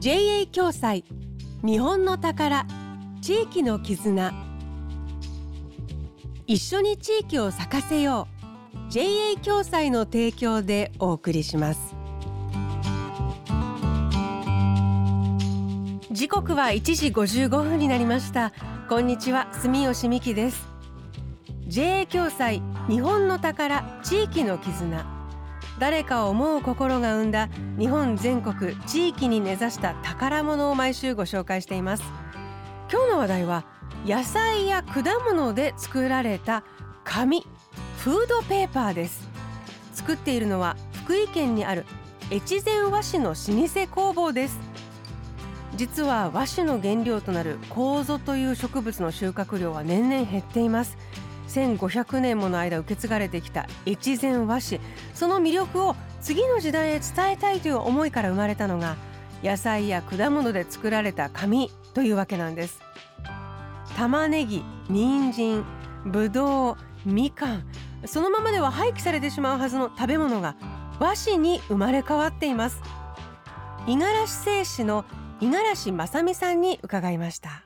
JA 共済。日本の宝。地域の絆。一緒に地域を咲かせよう。JA 共済の提供でお送りします。時刻は1時55分になりました。こんにちは。住吉美希です。JA 共済。日本の宝。地域の絆。誰かを思う心が生んだ日本全国地域に根ざした宝物を毎週ご紹介しています。今日の話題は野菜や果物で作られた紙フードペーパーです。作っているのは福井県にある越前和紙の老舗工房です。実は和紙の原料となる楮という植物の収穫量は年々減っています。1500年もの間受け継がれてきた越前和紙。その魅力を次の時代へ伝えたいという思いから生まれたのが野菜や果物で作られた紙というわけなんです。玉ねぎ、人参、ぶどう、みかん。そのままでは廃棄されてしまうはずの食べ物が和紙に生まれ変わっています。五十嵐製紙の五十嵐正美さんに伺いました。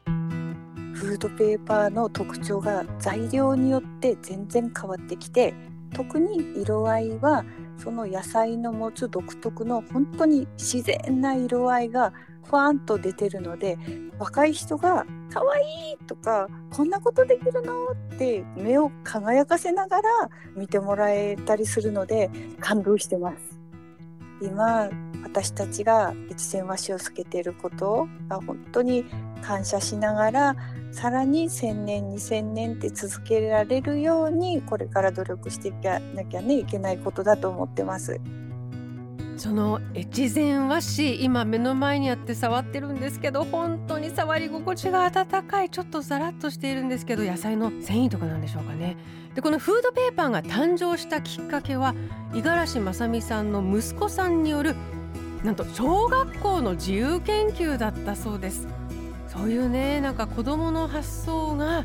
フードペーパーの特徴が材料によって全然変わってきて特に色合いはその野菜の持つ独特の本当に自然な色合いがふわんと出てるので若い人が「かわいい!」とか「こんなことできるの?」って目を輝かせながら見てもらえたりするので感動してます。今私たちが越前和紙をつけていることが本当に感謝しながらさらに1,000年2,000年って続けられるようにこれから努力していかなきゃねいけないことだと思ってます。その越前和紙今目の前にあって触ってるんですけど本当に触り心地が温かいちょっとザラッとしているんですけど野菜の繊維とかなんでしょうかね。でこのフードペーパーが誕生したきっかけは五十嵐正美さんの息子さんによるなんと小学校の自由研究だったそうです。そういうねなんか子どもの発想が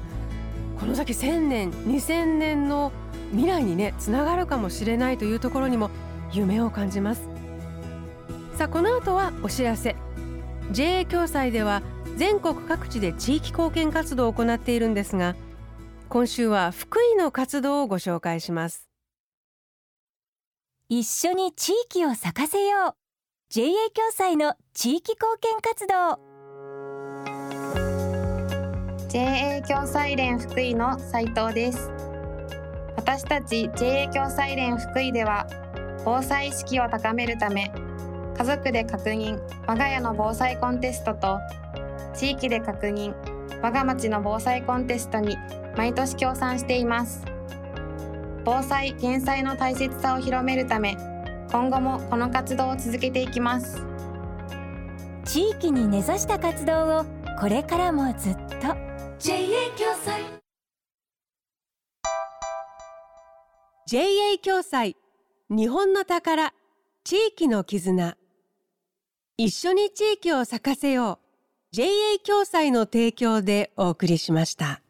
この先1,000年2,000年の未来にねつながるかもしれないというところにも夢を感じます。さあこの後はお知らせ。JA 共済では全国各地で地域貢献活動を行っているんですが今週は福井の活動をご紹介します。一緒に地域を咲かせよう。JA 共済の地域貢献活動。JA 共済連福井の斉藤です。私たち JA 共済連福井では防災意識を高めるため家族で確認我が家の防災コンテストと地域で確認我が町の防災コンテストに毎年協賛しています。防災減災の大切さを広めるため今後もこの活動を続けていきます。地域に根ざした活動をこれからもずっと。JA 共済 JA 共済日本の宝。地域の絆一緒に地域を咲かせよう JA 共済の提供でお送りしました。